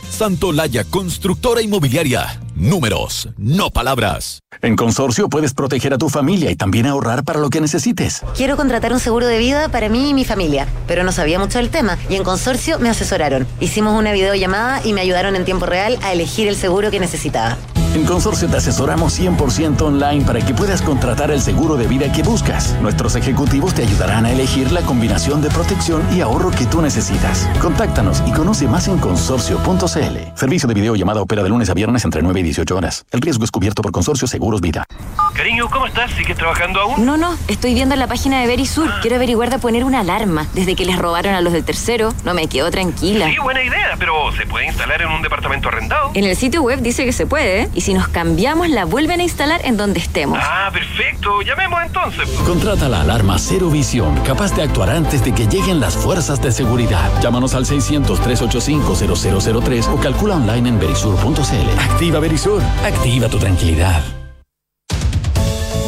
Santolaya Constructora Inmobiliaria. Números, no palabras. En Consorcio puedes proteger a tu familia y también ahorrar para lo que necesites. Quiero contratar un seguro de vida para mí y mi familia, pero no sabía mucho del tema y en Consorcio me asesoraron. Hicimos una videollamada y me ayudaron en tiempo real a elegir el seguro que necesitaba. En Consorcio te asesoramos 100% online para que puedas contratar el seguro de vida que buscas. Nuestros ejecutivos te ayudarán a elegir la combinación de protección y ahorro que tú necesitas. Contáctanos y conoce más en consorcio.cl. Servicio de videollamada opera de lunes a viernes entre 9 y 18 horas. El riesgo es cubierto por Consorcio Seguros Vida. Cariño, ¿cómo estás? ¿Sigues trabajando aún? No, no, estoy viendo la página de Verisur. Quiero averiguar de poner una alarma. Desde que les robaron a los del tercero, no me quedo tranquila. Sí, buena idea, pero ¿se puede instalar en un departamento arrendado? En el sitio web dice que se puede, ¿eh? Y si nos cambiamos la vuelven a instalar en donde estemos. Ah, perfecto. Llamemos entonces. Contrata la alarma Cero Visión, capaz de actuar antes de que lleguen las fuerzas de seguridad. Llámanos al 600-385-0003 o calcula online en verisur.cl. Activa Verisur. Activa tu tranquilidad.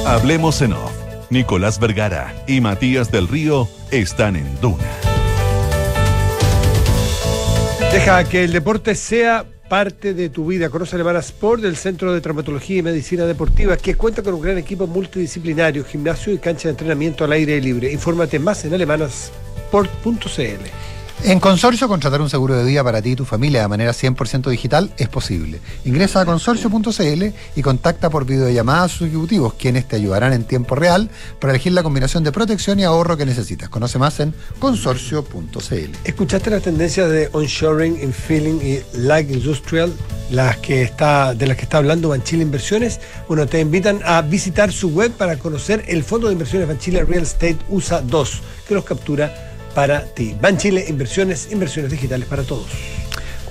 Hablemos en off. Nicolás Vergara y Matías del Río están en Duna. Deja que el deporte sea parte de tu vida. Conoce Alemana Sport del Centro de Traumatología y Medicina Deportiva, que cuenta con un gran equipo multidisciplinario, gimnasio y cancha de entrenamiento al aire libre. Infórmate más en alemanasport.cl. En Consorcio, contratar un seguro de vida para ti y tu familia de manera 100% digital es posible. Ingresa a consorcio.cl y contacta por videollamada a sus ejecutivos, quienes te ayudarán en tiempo real para elegir la combinación de protección y ahorro que necesitas. Conoce más en consorcio.cl. ¿Escuchaste las tendencias de onshoring, infilling y light industrial, las que está, de las que está hablando Banchile Inversiones? Bueno, te invitan a visitar su web para conocer el fondo de inversiones Banchile Real Estate USA 2, que los captura para ti. Ban Chile, inversiones, inversiones digitales para todos.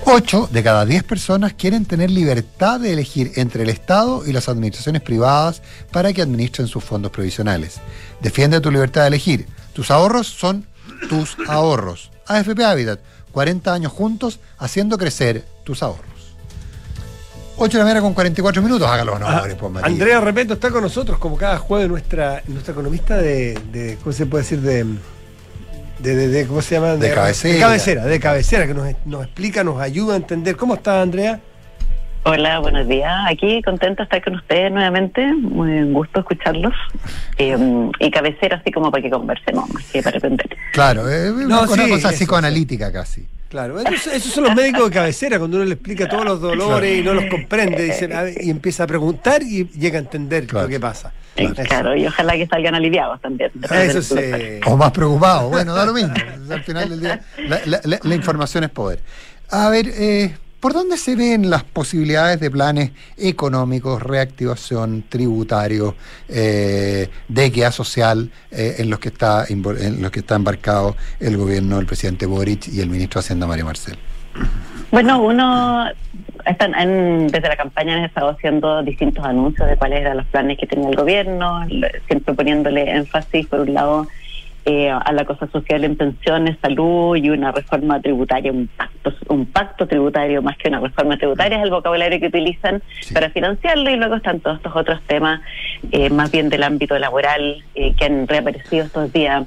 8 de cada 10 personas quieren tener libertad de elegir entre el Estado y las administraciones privadas para que administren sus fondos provisionales. Defiende tu libertad de elegir. Tus ahorros son tus ahorros. AFP Habitat, 40 años juntos haciendo crecer tus ahorros. 8 de la mañana con 44 minutos, hágalo, no, ah, Andrea Repeto está con nosotros como cada jueves nuestra, nuestra economista de, de ¿cómo se puede decir? de de, ¿cómo se llama? De, cabecera. De cabecera, de cabecera, que nos, explica, nos ayuda a entender. ¿Cómo está, Andrea? Hola, buenos días. Aquí contenta de estar con ustedes nuevamente. Muy gusto escucharlos. Eh, y cabecera así como para que conversemos, más que para aprender. Claro, eh, una, cosa psicoanalítica casi. Claro, esos, son los médicos de cabecera, cuando uno le explica todos los dolores y no los comprende, dicen, y empieza a preguntar y llega a entender lo que pasa. Claro, y ojalá que salgan aliviados también. Eso sí. O más preocupados, bueno, da lo mismo. Al final del día, la, información es poder. A ver, eh, ¿Por dónde se ven las posibilidades de planes económicos, reactivación, tributario, eh, de equidad social eh, en los que está en los que está embarcado el gobierno del presidente Boric y el ministro de Hacienda Mario Marcel? Bueno, uno están desde la campaña han estado haciendo distintos anuncios de cuáles eran los planes que tenía el gobierno, siempre poniéndole énfasis por un lado eh, a la cosa social en pensiones, salud y una reforma tributaria, un pacto, un pacto tributario más que una reforma tributaria es el vocabulario que utilizan para financiarlo y luego están todos estos otros temas eh, más bien del ámbito laboral eh, que han reaparecido estos días.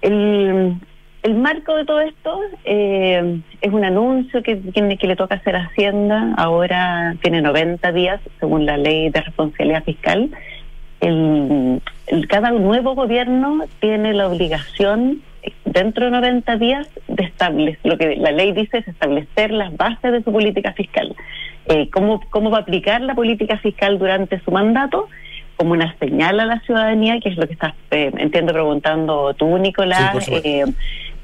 El, el marco de todo esto es un anuncio que, que, le toca hacer a Hacienda, ahora tiene 90 días según la ley de responsabilidad fiscal. El, cada nuevo gobierno tiene la obligación dentro de 90 días de establecer, lo que la ley dice es establecer las bases de su política fiscal. Eh, cómo, cómo va a aplicar la política fiscal durante su mandato, como una señal a la ciudadanía, que es lo que estás, eh, entiendo, preguntando tú, Nicolás, eh,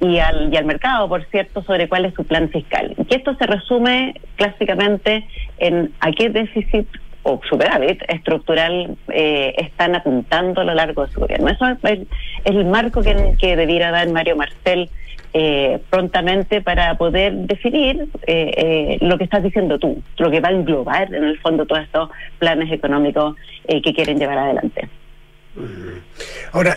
y, al, y al mercado, por cierto, sobre cuál es su plan fiscal. Y esto se resume clásicamente en a qué déficit o superávit estructural eh, están apuntando a lo largo de su gobierno. Eso es el, marco que, que, debiera dar Mario Marcel eh, prontamente para poder definir eh, lo que estás diciendo tú, lo que va a englobar en el fondo todos estos planes económicos que quieren llevar adelante. Ahora,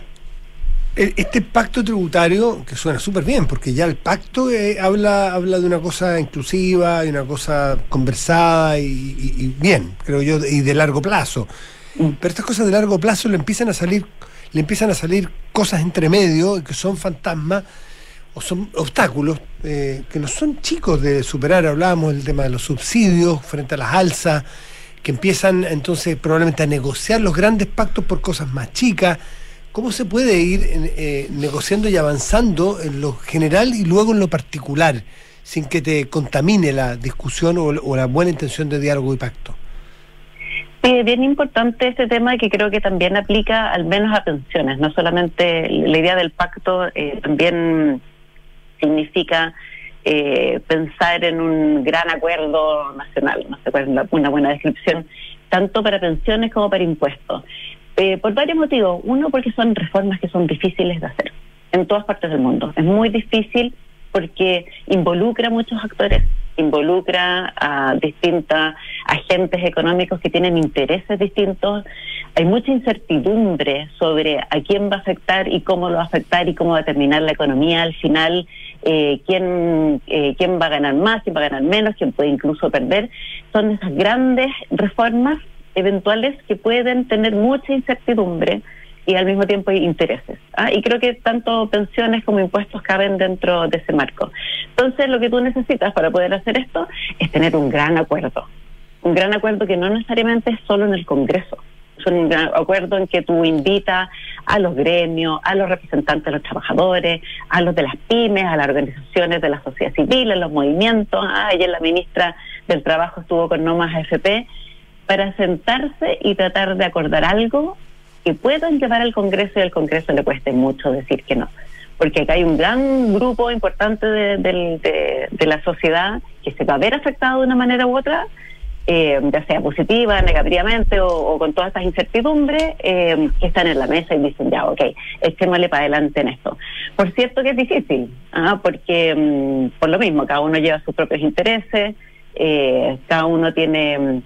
este pacto tributario, que suena súper bien, porque ya el pacto eh, habla, habla de una cosa inclusiva, de una cosa conversada y, bien, creo yo, y de largo plazo. Mm. Pero estas cosas de largo plazo le empiezan a salir, le empiezan a salir cosas entre medio que son fantasmas o son obstáculos eh, que no son chicos de superar. Hablábamos del tema de los subsidios frente a las alzas, que empiezan entonces probablemente a negociar los grandes pactos por cosas más chicas ¿Cómo se puede ir eh, negociando y avanzando en lo general y luego en lo particular, sin que te contamine la discusión o, la buena intención de diálogo y pacto? Sí, bien importante este tema que creo que también aplica al menos a pensiones, no solamente la idea del pacto eh, también significa eh, pensar en un gran acuerdo nacional, no sé cuál es una buena descripción, tanto para pensiones como para impuestos. Eh, por varios motivos. Uno, porque son reformas que son difíciles de hacer en todas partes del mundo. Es muy difícil porque involucra a muchos actores, involucra a distintos agentes económicos que tienen intereses distintos. Hay mucha incertidumbre sobre a quién va a afectar y cómo lo va a afectar y cómo va a terminar la economía al final, eh, quién, eh, quién va a ganar más, quién va a ganar menos, quién puede incluso perder. Son esas grandes reformas eventuales que pueden tener mucha incertidumbre y al mismo tiempo intereses. ¿ah? Y creo que tanto pensiones como impuestos caben dentro de ese marco. Entonces, lo que tú necesitas para poder hacer esto es tener un gran acuerdo. Un gran acuerdo que no necesariamente es solo en el Congreso. Es un gran acuerdo en que tú invitas a los gremios, a los representantes de los trabajadores, a los de las pymes, a las organizaciones de la sociedad civil, a los movimientos. Ah, ayer la ministra del Trabajo estuvo con No Más AFP para sentarse y tratar de acordar algo que puedan llevar al Congreso y al Congreso le cueste mucho decir que no. Porque acá hay un gran grupo importante de, la sociedad que se va a ver afectado de una manera u otra, eh, ya sea positiva, negativamente o, con todas estas incertidumbres, eh, que están en la mesa y dicen, ya, ok, echémosle para adelante en esto. Por cierto que es difícil, ¿ah? porque mm, por lo mismo, cada uno lleva sus propios intereses, eh, cada uno tiene mm,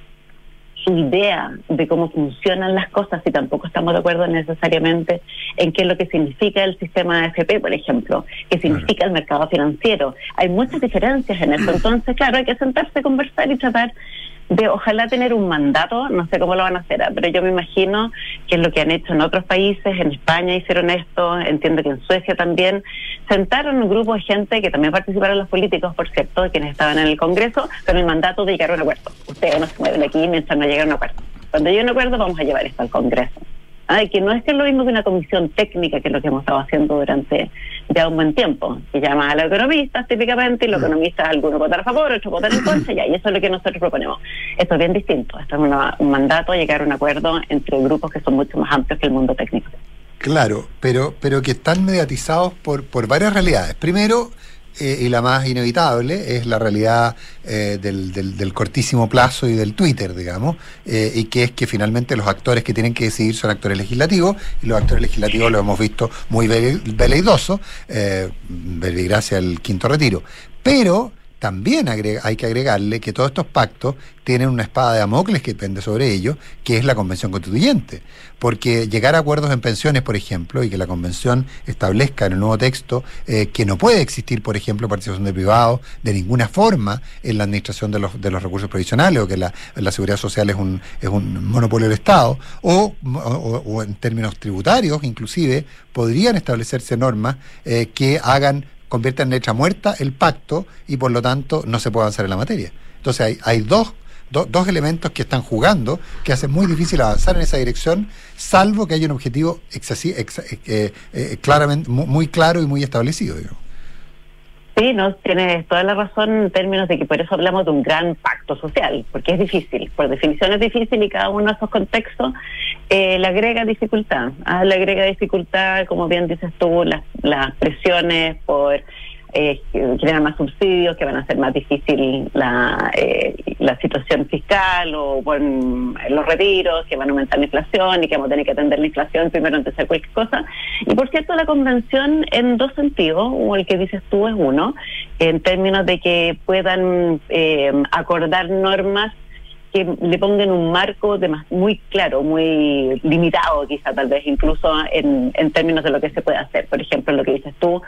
su idea de cómo funcionan las cosas y tampoco estamos de acuerdo necesariamente en qué es lo que significa el sistema AFP, por ejemplo, qué significa el mercado financiero. Hay muchas diferencias en eso. Entonces, claro, hay que sentarse, conversar y tratar de ojalá tener un mandato, no sé cómo lo van a hacer, pero yo me imagino que es lo que han hecho en otros países, en España hicieron esto, entiendo que en Suecia también, sentaron un grupo de gente que también participaron los políticos, por cierto, quienes estaban en el Congreso, con el mandato de llegar a un acuerdo. Ustedes no se mueven aquí mientras no lleguen a un acuerdo. Cuando llegue un acuerdo vamos a llevar esto al Congreso. Ay, que no es que es lo mismo que una comisión técnica, que es lo que hemos estado haciendo durante ya un buen tiempo, que llama a los economistas típicamente, y los economistas algunos votan a favor, otros votan en contra, y eso es lo que nosotros proponemos. Esto es bien distinto, esto es un mandato llegar a un acuerdo entre grupos que son mucho más amplios que el mundo técnico. Claro, pero, pero que están mediatizados por, por varias realidades. Primero, y la más inevitable es la realidad eh, del, del, cortísimo plazo y del Twitter, digamos, eh, y que es que finalmente los actores que tienen que decidir son actores legislativos, y los actores legislativos los hemos visto muy veleidosos, eh, gracias al quinto retiro. Pero también hay que agregarle que todos estos pactos tienen una espada de Damocles que depende sobre ellos, que es la Convención Constituyente. Porque llegar a acuerdos en pensiones, por ejemplo, y que la Convención establezca en el nuevo texto eh, que no puede existir, por ejemplo, participación de privados de ninguna forma en la administración de los, de los recursos provisionales, o que la, seguridad social es un, es un monopolio del Estado, o, o, en términos tributarios, inclusive, podrían establecerse normas eh, que hagan convierte en letra muerta el pacto y por lo tanto no se puede avanzar en la materia. Entonces hay, hay dos, dos elementos que están jugando que hacen muy difícil avanzar en esa dirección, salvo que haya un objetivo eh, eh, claramente muy, claro y muy establecido. Sí, no, tienes toda la razón en términos de que por eso hablamos de un gran pacto social, porque es difícil, por definición es difícil y cada uno de esos contextos eh, le agrega dificultad. Ah, le agrega dificultad, como bien dices tú, las, las presiones por eh, más subsidios, que van a hacer más difícil la, eh, la situación fiscal o los retiros, que van a aumentar la inflación y que vamos a tener que atender la inflación primero antes de cualquier cosa. Y por cierto, la convención en dos sentidos, o el que dices tú es uno, en términos de que puedan eh, acordar normas que le pongan un marco de muy claro, muy limitado quizá tal vez incluso en, en términos de lo que se puede hacer. Por ejemplo, lo que dices tú,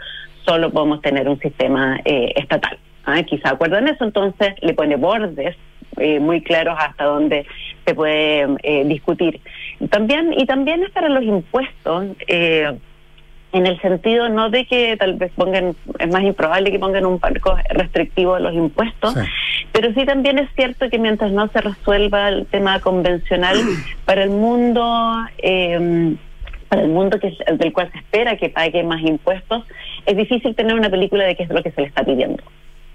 solo podemos tener un sistema eh, estatal. ¿ah? Quizá acuerdan eso, entonces le pone bordes eh, muy claros hasta donde se puede eh, discutir. También y también es para los impuestos. En el sentido no de que tal vez pongan, es más improbable que pongan un marco restrictivo de los impuestos, pero sí también es cierto que mientras no se resuelva el tema convencional, para el mundo eh, para el mundo que, del cual se espera que pague más impuestos, es difícil tener una película de qué es lo que se le está pidiendo.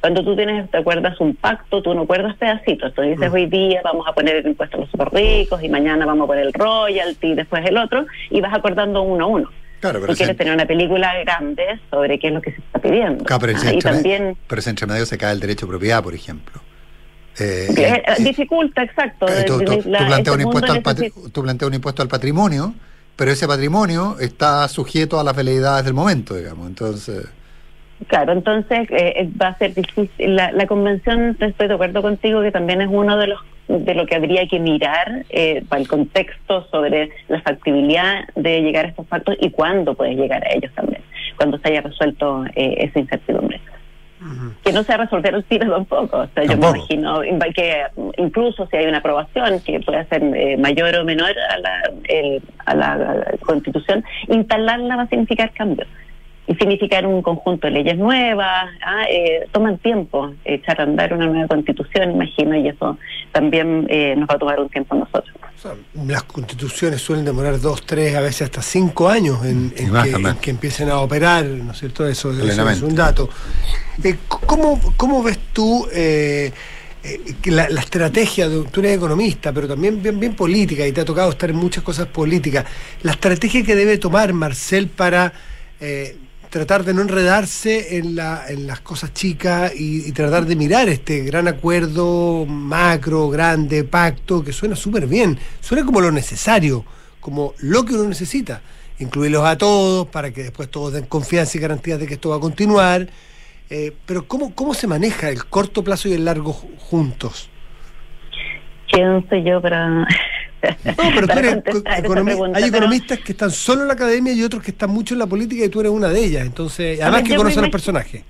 Cuando tú tienes, te acuerdas un pacto, tú no acuerdas pedacitos. Tú dices, mm. hoy día vamos a poner el impuesto a los super ricos y mañana vamos a poner el royalty y después el otro, y vas acordando uno a uno. Claro, pero tú quieres tener una película grande sobre qué es lo que se está pidiendo. Claro, pero, ah, y también, pero entre medio se cae el derecho a propiedad, por ejemplo. Eh, eh, dificulta, exacto. tú, planteas un impuesto al tú planteas un impuesto al patrimonio pero ese patrimonio está sujeto a las veleidades del momento, digamos. Entonces. Claro, entonces eh, eh, va a ser difícil. La, la, convención, estoy de acuerdo contigo, que también es uno de los de lo que habría que mirar eh, para el contexto sobre la factibilidad de llegar a estos pactos y cuándo puedes llegar a ellos también, cuando se haya resuelto esa incertidumbre. Que no se resolver el tiro tampoco. O sea, yo me imagino que incluso si hay una aprobación que puede ser eh, mayor o menor a la, a la constitución, instalarla va a significar cambios significar un conjunto de leyes nuevas, ¿ah? eh, toman tiempo echar a andar una nueva constitución, imagino, y eso también eh, nos va a tomar un tiempo a nosotros. las constituciones suelen demorar dos, tres, a veces hasta cinco años en, que, empiecen a operar, ¿no es cierto? Eso, es un dato. Eh, ¿cómo, ¿Cómo ves tú eh, la, la, estrategia, de, tú eres economista, pero también bien, bien política, y te ha tocado estar en muchas cosas políticas, la estrategia que debe tomar Marcel para tratar de no enredarse en, la, en las cosas chicas y, tratar de mirar este gran acuerdo macro, grande, pacto, que suena súper bien, suena como lo necesario, como lo que uno necesita, incluirlos a todos para que después todos den confianza y garantías de que esto va a continuar, eh, pero ¿cómo, ¿cómo se maneja el corto plazo y el largo juntos? ¿Quién soy yo para no, pero tú eres hay economistas que están solo en la academia y otros que están mucho en la política y tú eres una de ellas. Entonces, además que conocen los personajes.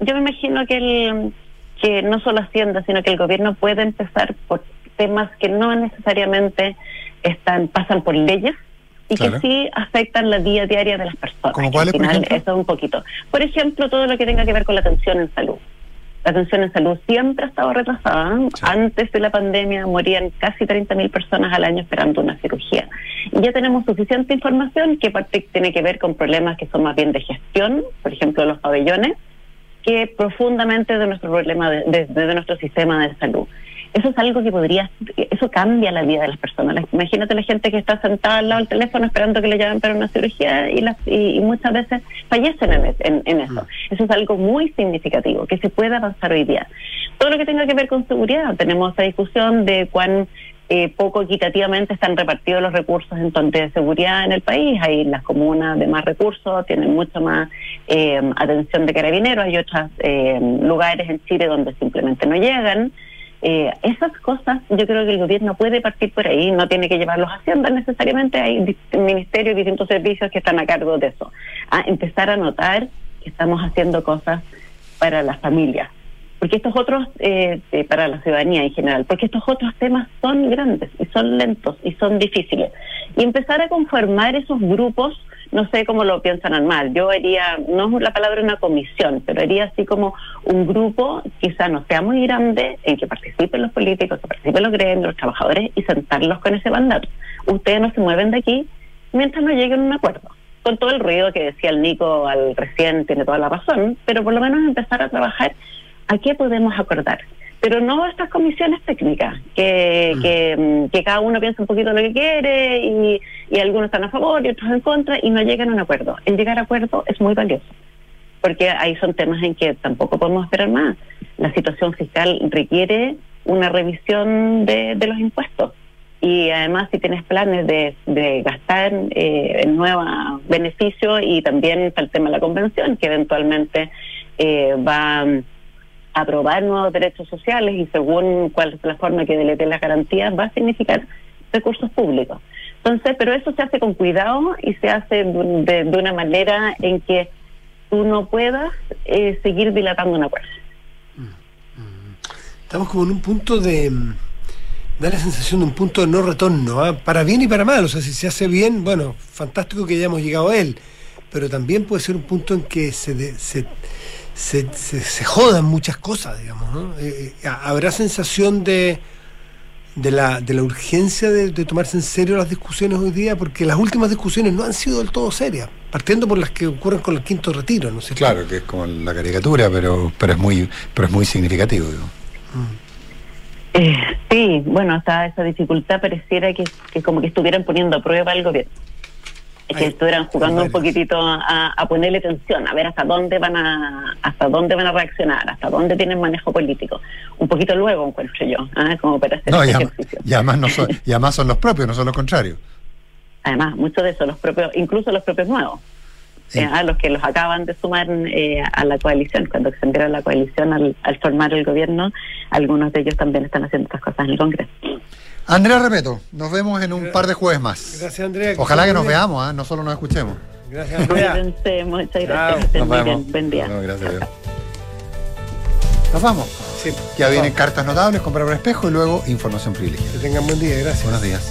Yo me imagino que, el, que no solo Hacienda, sino que el gobierno puede empezar por temas que no necesariamente están pasan por leyes y que sí afectan la vida diaria de las personas. ¿Como cuál es, eso es un poquito. Por ejemplo, todo lo que tenga que ver con la atención en salud. La atención en salud siempre ha estado retrasada. Antes de la pandemia morían casi 30.000 personas al año esperando una cirugía. Y ya tenemos suficiente información que parte tiene que ver con problemas que son más bien de gestión, por ejemplo, los pabellones, que profundamente de nuestro problema, de, nuestro sistema de salud. Eso es algo que podría, eso cambia la vida de las personas. Imagínate la gente que está sentada al lado del teléfono esperando que le llamen para una cirugía y, las, y, muchas veces fallecen en, en, eso. Mm. Eso es algo muy significativo, que se pueda avanzar hoy día. Todo lo que tenga que ver con seguridad, tenemos esa discusión de cuán eh, poco equitativamente están repartidos los recursos en de seguridad en el país. Hay las comunas de más recursos, tienen mucha más eh, atención de carabineros, hay otros eh, lugares en Chile donde simplemente no llegan. Eh, esas cosas yo creo que el gobierno puede partir por ahí, no tiene que llevarlos a Hacienda necesariamente, hay ministerios y distintos servicios que están a cargo de eso. A empezar a notar que estamos haciendo cosas para las familias, porque estos otros, eh, eh, para la ciudadanía en general, porque estos otros temas son grandes y son lentos y son difíciles. Y empezar a conformar esos grupos no sé cómo lo piensan mal. Yo haría, no es la palabra una comisión, pero haría así como un grupo, quizá no sea muy grande, en que participen los políticos, que participen los gremios, los trabajadores y sentarlos con ese mandato. Ustedes no se mueven de aquí mientras no lleguen a un acuerdo. Con todo el ruido que decía el Nico al recién, tiene toda la razón, pero por lo menos empezar a trabajar a qué podemos acordar pero no estas comisiones técnicas, que, mm. que, cada uno piensa un poquito lo que quiere y, y, algunos están a favor y otros en contra y no llegan a un acuerdo. El llegar a acuerdo es muy valioso, porque ahí son temas en que tampoco podemos esperar más. La situación fiscal requiere una revisión de, de los impuestos y además si tienes planes de, de gastar eh, en nuevos beneficios y también está el tema de la convención que eventualmente eh, va aprobar nuevos derechos sociales y según cuál es la forma que delete las garantías va a significar recursos públicos. Entonces, pero eso se hace con cuidado y se hace de, una manera en que tú no puedas eh, seguir dilatando una fuerza. Estamos como en un punto de da la sensación de un punto de no retorno, ¿ah? para bien y para mal. O sea, si se hace bien, bueno, fantástico que hayamos llegado a él, pero también puede ser un punto en que se, se se, se, jodan muchas cosas, digamos. ¿no? Eh, eh, ¿Habrá sensación de, de, la, de la urgencia de, tomarse en serio las discusiones hoy día? Porque las últimas discusiones no han sido del todo serias, partiendo por las que ocurren con el quinto retiro. ¿no sé claro, que es como la caricatura, pero, pero, es, muy, pero es muy significativo. Eh, sí, bueno, hasta esa dificultad pareciera que, que como que estuvieran poniendo a prueba el gobierno que estuvieran jugando un poquitito a, ponerle tensión, a ver hasta dónde van a hasta dónde van a reaccionar, hasta dónde tienen manejo político. Un poquito luego encuentro yo, ¿ah? como para hacer no, y, ejercicio. y además no son, y además son los propios, no son los contrarios. Además, muchos de esos, los propios, incluso los propios nuevos. eh, los que los acaban de sumar eh, a la coalición, cuando a la coalición al, al formar el gobierno, algunos de ellos también están haciendo estas cosas en el Congreso. Andrea Repeto, nos vemos en un par de jueves más. Gracias, Andrea. Ojalá que nos veamos, ¿eh? no solo nos escuchemos. Gracias, Andrea. muchas gracias. Nos vemos. Buen día. gracias. Nos vamos. Sí. Ya vienen cartas notables, comprar un espejo y luego información privilegiada. Que tengan buen día, gracias. Buenos días.